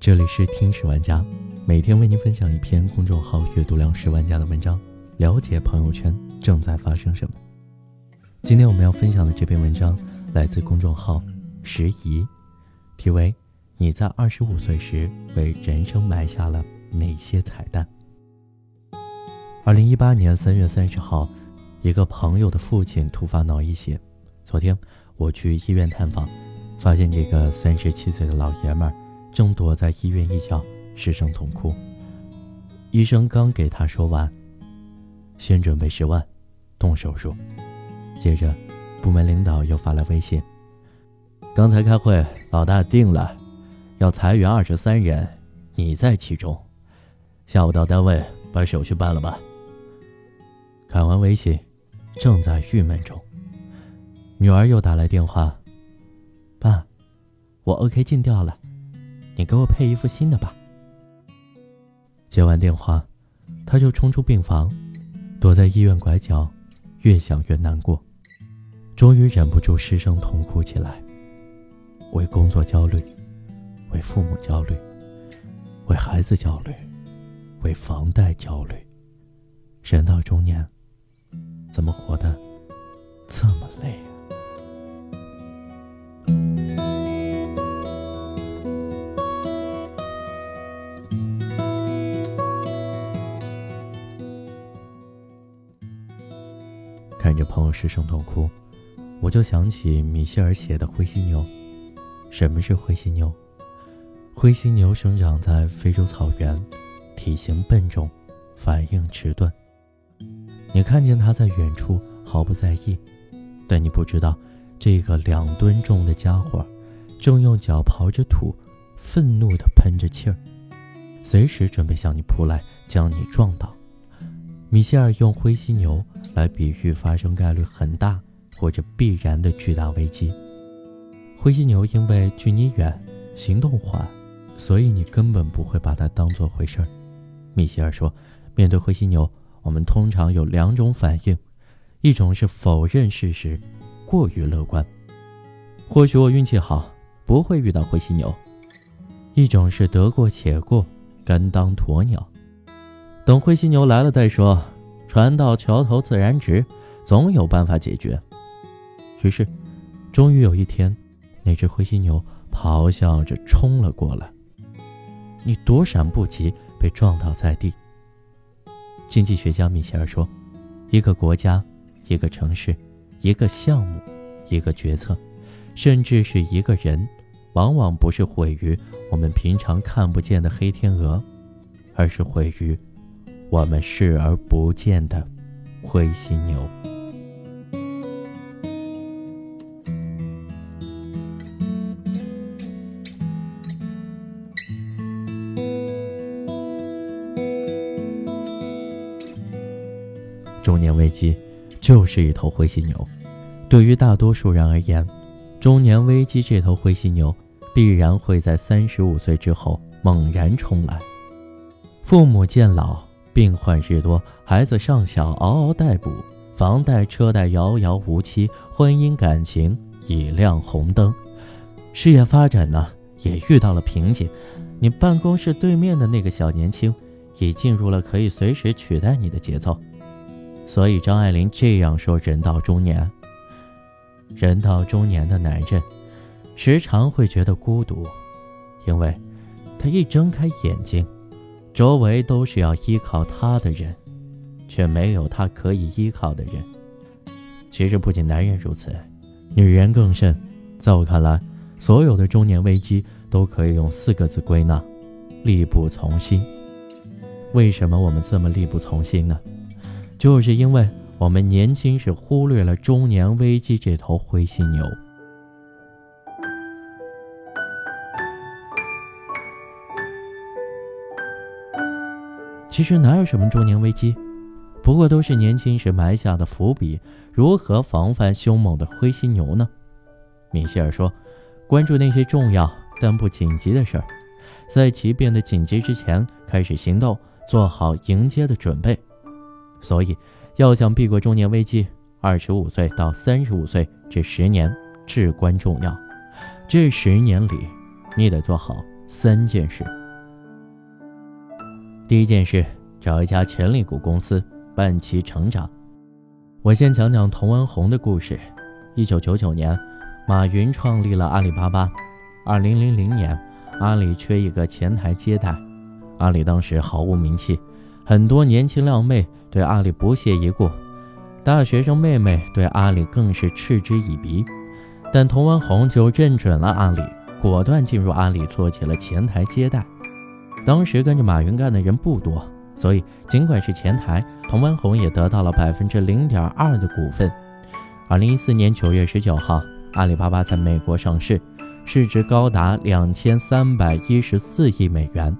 这里是听史玩家，每天为您分享一篇公众号阅读量十万加的文章，了解朋友圈正在发生什么。今天我们要分享的这篇文章来自公众号时宜，题为《你在二十五岁时为人生埋下了哪些彩蛋》。二零一八年三月三十号，一个朋友的父亲突发脑溢血，昨天我去医院探访。发现这个三十七岁的老爷们儿正躲在医院一角失声痛哭。医生刚给他说完：“先准备十万，动手术。”接着，部门领导又发来微信：“刚才开会，老大定了，要裁员二十三人，你在其中。下午到单位把手续办了吧。”看完微信，正在郁闷中，女儿又打来电话。爸，我 OK 进掉了，你给我配一副新的吧。接完电话，他就冲出病房，躲在医院拐角，越想越难过，终于忍不住失声痛哭起来。为工作焦虑，为父母焦虑，为孩子焦虑，为房贷焦虑。人到中年，怎么活得这么累？看着朋友失声痛哭，我就想起米歇尔写的灰犀牛。什么是灰犀牛？灰犀牛生长在非洲草原，体型笨重，反应迟钝。你看见它在远处毫不在意，但你不知道，这个两吨重的家伙，正用脚刨着土，愤怒地喷着气儿，随时准备向你扑来，将你撞倒。米歇尔用灰犀牛来比喻发生概率很大或者必然的巨大危机。灰犀牛因为距你远，行动缓，所以你根本不会把它当做回事儿。米歇尔说：“面对灰犀牛，我们通常有两种反应，一种是否认事实，过于乐观，或许我运气好，不会遇到灰犀牛；一种是得过且过，甘当鸵鸟。”等灰犀牛来了再说，船到桥头自然直，总有办法解决。于是，终于有一天，那只灰犀牛咆哮着冲了过来，你躲闪不及，被撞倒在地。经济学家米歇尔说：“一个国家、一个城市、一个项目、一个决策，甚至是一个人，往往不是毁于我们平常看不见的黑天鹅，而是毁于……”我们视而不见的灰犀牛。中年危机就是一头灰犀牛。对于大多数人而言，中年危机这头灰犀牛必然会在三十五岁之后猛然冲来。父母渐老。病患日多，孩子尚小，嗷嗷待哺；房贷车贷遥遥无期，婚姻感情已亮红灯，事业发展呢也遇到了瓶颈。你办公室对面的那个小年轻，已进入了可以随时取代你的节奏。所以张爱玲这样说：人到中年，人到中年的男人，时常会觉得孤独，因为他一睁开眼睛。周围都是要依靠他的人，却没有他可以依靠的人。其实不仅男人如此，女人更甚。在我看来，所有的中年危机都可以用四个字归纳：力不从心。为什么我们这么力不从心呢？就是因为我们年轻时忽略了中年危机这头灰犀牛。其实哪有什么中年危机，不过都是年轻时埋下的伏笔。如何防范凶猛的灰犀牛呢？米歇尔说：“关注那些重要但不紧急的事儿，在其变得紧急之前开始行动，做好迎接的准备。所以，要想避过中年危机，二十五岁到三十五岁这十年至关重要。这十年里，你得做好三件事。第一件事，找一家潜力股公司伴其成长。我先讲讲童文红的故事。一九九九年，马云创立了阿里巴巴。二零零零年，阿里缺一个前台接待，阿里当时毫无名气，很多年轻靓妹对阿里不屑一顾，大学生妹妹对阿里更是嗤之以鼻。但童文红就认准了阿里，果断进入阿里做起了前台接待。当时跟着马云干的人不多，所以尽管是前台，童文红也得到了百分之零点二的股份。二零一四年九月十九号，阿里巴巴在美国上市。市值高达两千三百一十四亿美元，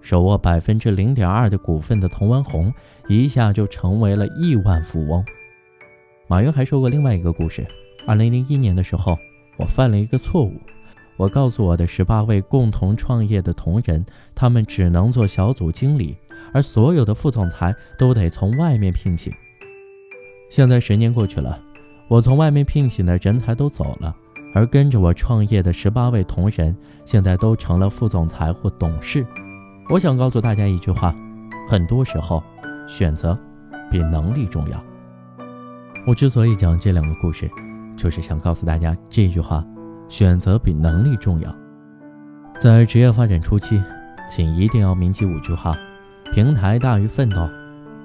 手握百分之零点二的股份的童文红一下就成为了亿万富翁。马云还说过另外一个故事：二零零一年的时候，我犯了一个错误，我告诉我的十八位共同创业的同仁，他们只能做小组经理，而所有的副总裁都得从外面聘请。现在十年过去了，我从外面聘请的人才都走了。而跟着我创业的十八位同仁，现在都成了副总裁或董事。我想告诉大家一句话：很多时候，选择比能力重要。我之所以讲这两个故事，就是想告诉大家这句话：选择比能力重要。在职业发展初期，请一定要铭记五句话：平台大于奋斗，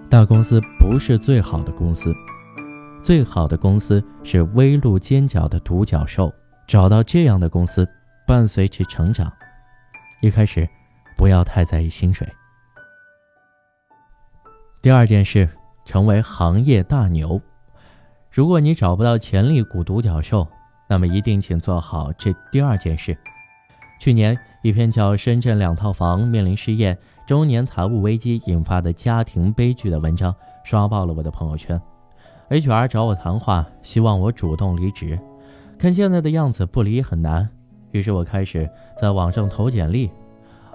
大公司不是最好的公司。最好的公司是微露尖角的独角兽，找到这样的公司，伴随其成长。一开始，不要太在意薪水。第二件事，成为行业大牛。如果你找不到潜力股独角兽，那么一定请做好这第二件事。去年，一篇叫《深圳两套房面临失业，中年财务危机引发的家庭悲剧》的文章刷爆了我的朋友圈。HR 找我谈话，希望我主动离职。看现在的样子，不离很难。于是我开始在网上投简历。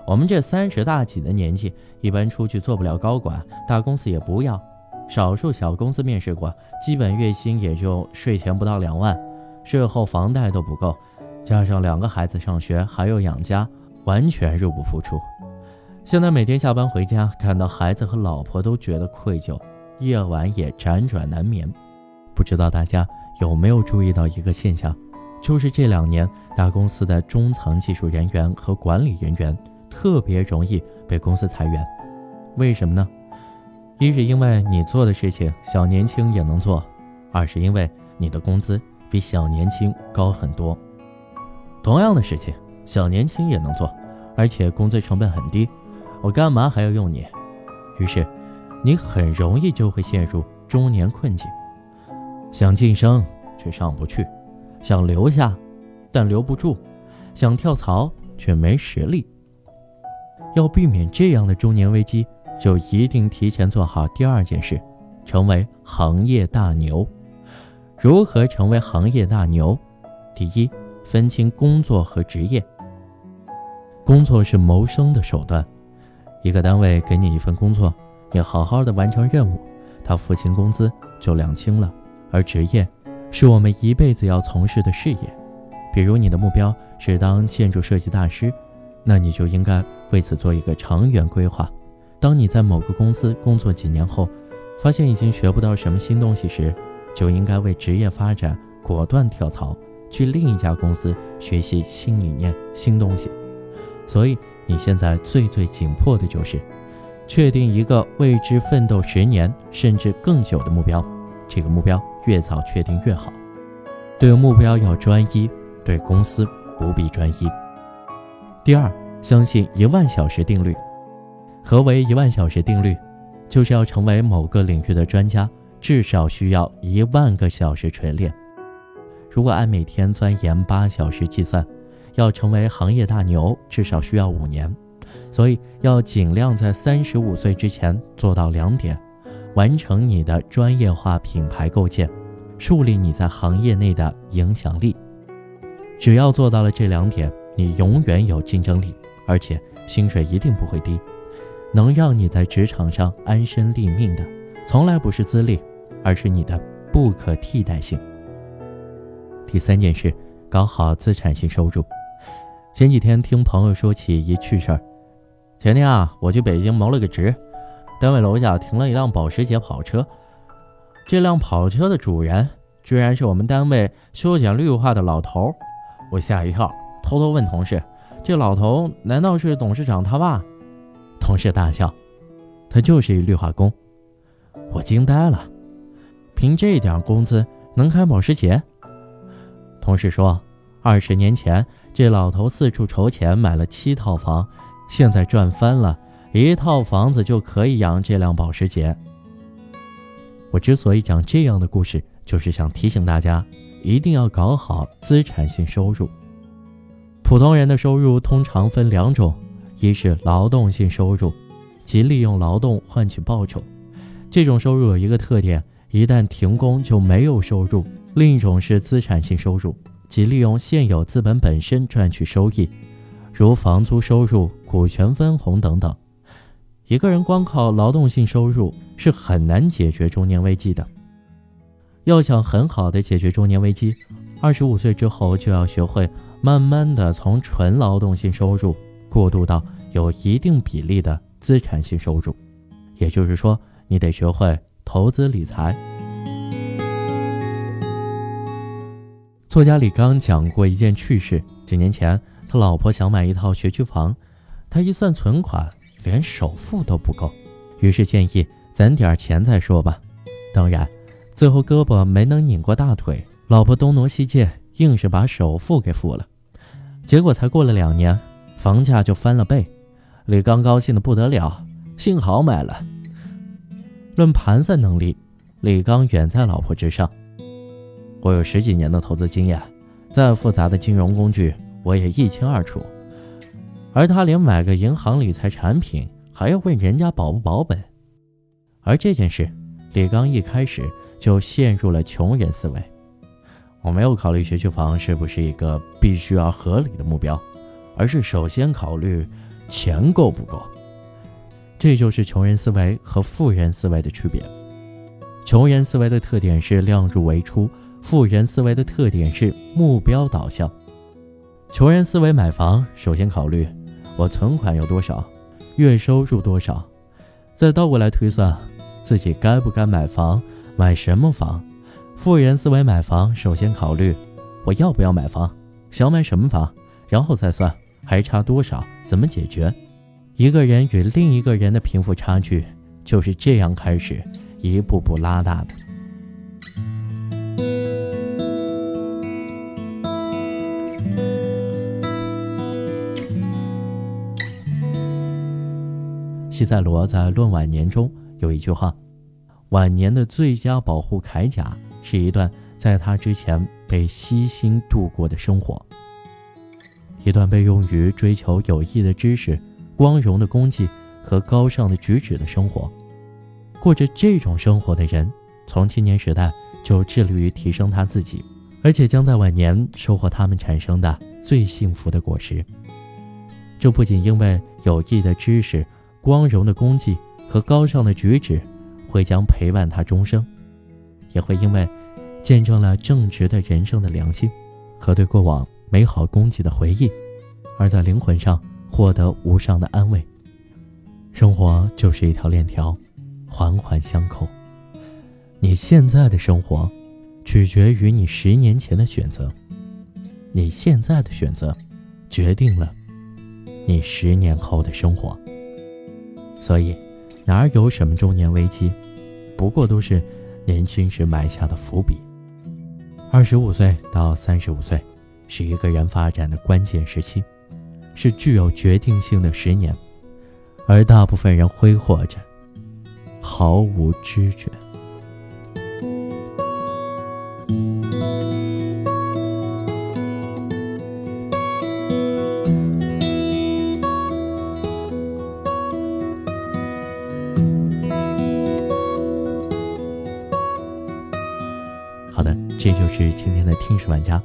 我们这三十大几的年纪，一般出去做不了高管，大公司也不要。少数小公司面试过，基本月薪也就税前不到两万，税后房贷都不够，加上两个孩子上学，还有养家，完全入不敷出。现在每天下班回家，看到孩子和老婆，都觉得愧疚。夜晚也辗转难眠，不知道大家有没有注意到一个现象，就是这两年大公司的中层技术人员和管理人员特别容易被公司裁员，为什么呢？一是因为你做的事情小年轻也能做，二是因为你的工资比小年轻高很多。同样的事情小年轻也能做，而且工资成本很低，我干嘛还要用你？于是。你很容易就会陷入中年困境，想晋升却上不去，想留下但留不住，想跳槽却没实力。要避免这样的中年危机，就一定提前做好第二件事，成为行业大牛。如何成为行业大牛？第一，分清工作和职业。工作是谋生的手段，一个单位给你一份工作。你好好的完成任务，他付清工资就两清了。而职业，是我们一辈子要从事的事业。比如你的目标是当建筑设计大师，那你就应该为此做一个长远规划。当你在某个公司工作几年后，发现已经学不到什么新东西时，就应该为职业发展果断跳槽，去另一家公司学习新理念、新东西。所以你现在最最紧迫的就是。确定一个为之奋斗十年甚至更久的目标，这个目标越早确定越好。对目标要专一，对公司不必专一。第二，相信一万小时定律。何为一万小时定律？就是要成为某个领域的专家，至少需要一万个小时锤炼。如果按每天钻研八小时计算，要成为行业大牛，至少需要五年。所以要尽量在三十五岁之前做到两点：完成你的专业化品牌构建，树立你在行业内的影响力。只要做到了这两点，你永远有竞争力，而且薪水一定不会低。能让你在职场上安身立命的，从来不是资历，而是你的不可替代性。第三件事，搞好资产性收入。前几天听朋友说起一趣事儿，前天啊，我去北京谋了个职，单位楼下停了一辆保时捷跑车，这辆跑车的主人居然是我们单位修剪绿化的老头，我吓一跳，偷偷问同事：“这老头难道是董事长他爸？”同事大笑：“他就是一绿化工。”我惊呆了，凭这点工资能开保时捷？同事说：“二十年前。”这老头四处筹钱买了七套房，现在赚翻了，一套房子就可以养这辆保时捷。我之所以讲这样的故事，就是想提醒大家，一定要搞好资产性收入。普通人的收入通常分两种，一是劳动性收入，即利用劳动换取报酬，这种收入有一个特点，一旦停工就没有收入；另一种是资产性收入。即利用现有资本本身赚取收益，如房租收入、股权分红等等。一个人光靠劳动性收入是很难解决中年危机的。要想很好的解决中年危机，二十五岁之后就要学会慢慢的从纯劳动性收入过渡到有一定比例的资产性收入。也就是说，你得学会投资理财。作家李刚讲过一件趣事：几年前，他老婆想买一套学区房，他一算存款，连首付都不够，于是建议攒点钱再说吧。当然，最后胳膊没能拧过大腿，老婆东挪西借，硬是把首付给付了。结果才过了两年，房价就翻了倍，李刚高兴的不得了，幸好买了。论盘算能力，李刚远在老婆之上。我有十几年的投资经验，再复杂的金融工具我也一清二楚，而他连买个银行理财产品还要问人家保不保本，而这件事，李刚一开始就陷入了穷人思维。我没有考虑学区房是不是一个必须而合理的目标，而是首先考虑钱够不够。这就是穷人思维和富人思维的区别。穷人思维的特点是量入为出。富人思维的特点是目标导向，穷人思维买房首先考虑我存款有多少，月收入多少，再倒过来推算自己该不该买房，买什么房。富人思维买房首先考虑我要不要买房，想买什么房，然后再算还差多少，怎么解决。一个人与另一个人的贫富差距就是这样开始一步步拉大的。西塞罗在《论晚年》中有一句话：“晚年的最佳保护铠甲是一段在他之前被悉心度过的生活，一段被用于追求有益的知识、光荣的功绩和高尚的举止的生活。过着这种生活的人，从青年时代就致力于提升他自己，而且将在晚年收获他们产生的最幸福的果实。这不仅因为有益的知识。”光荣的功绩和高尚的举止，会将陪伴他终生，也会因为见证了正直的人生的良心和对过往美好功绩的回忆，而在灵魂上获得无上的安慰。生活就是一条链条，环环相扣。你现在的生活，取决于你十年前的选择；你现在的选择，决定了你十年后的生活。所以，哪有什么中年危机，不过都是年轻时埋下的伏笔。二十五岁到三十五岁，是一个人发展的关键时期，是具有决定性的十年，而大部分人挥霍着，毫无知觉。好的这就是今天的听史玩家。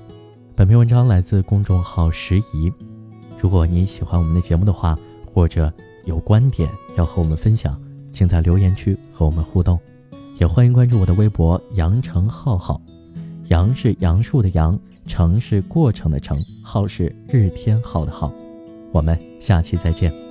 本篇文章来自公众号时宜。如果你喜欢我们的节目的话，或者有观点要和我们分享，请在留言区和我们互动。也欢迎关注我的微博“杨成浩浩”，杨是杨树的杨，成是过程的程，浩是日天浩的浩。我们下期再见。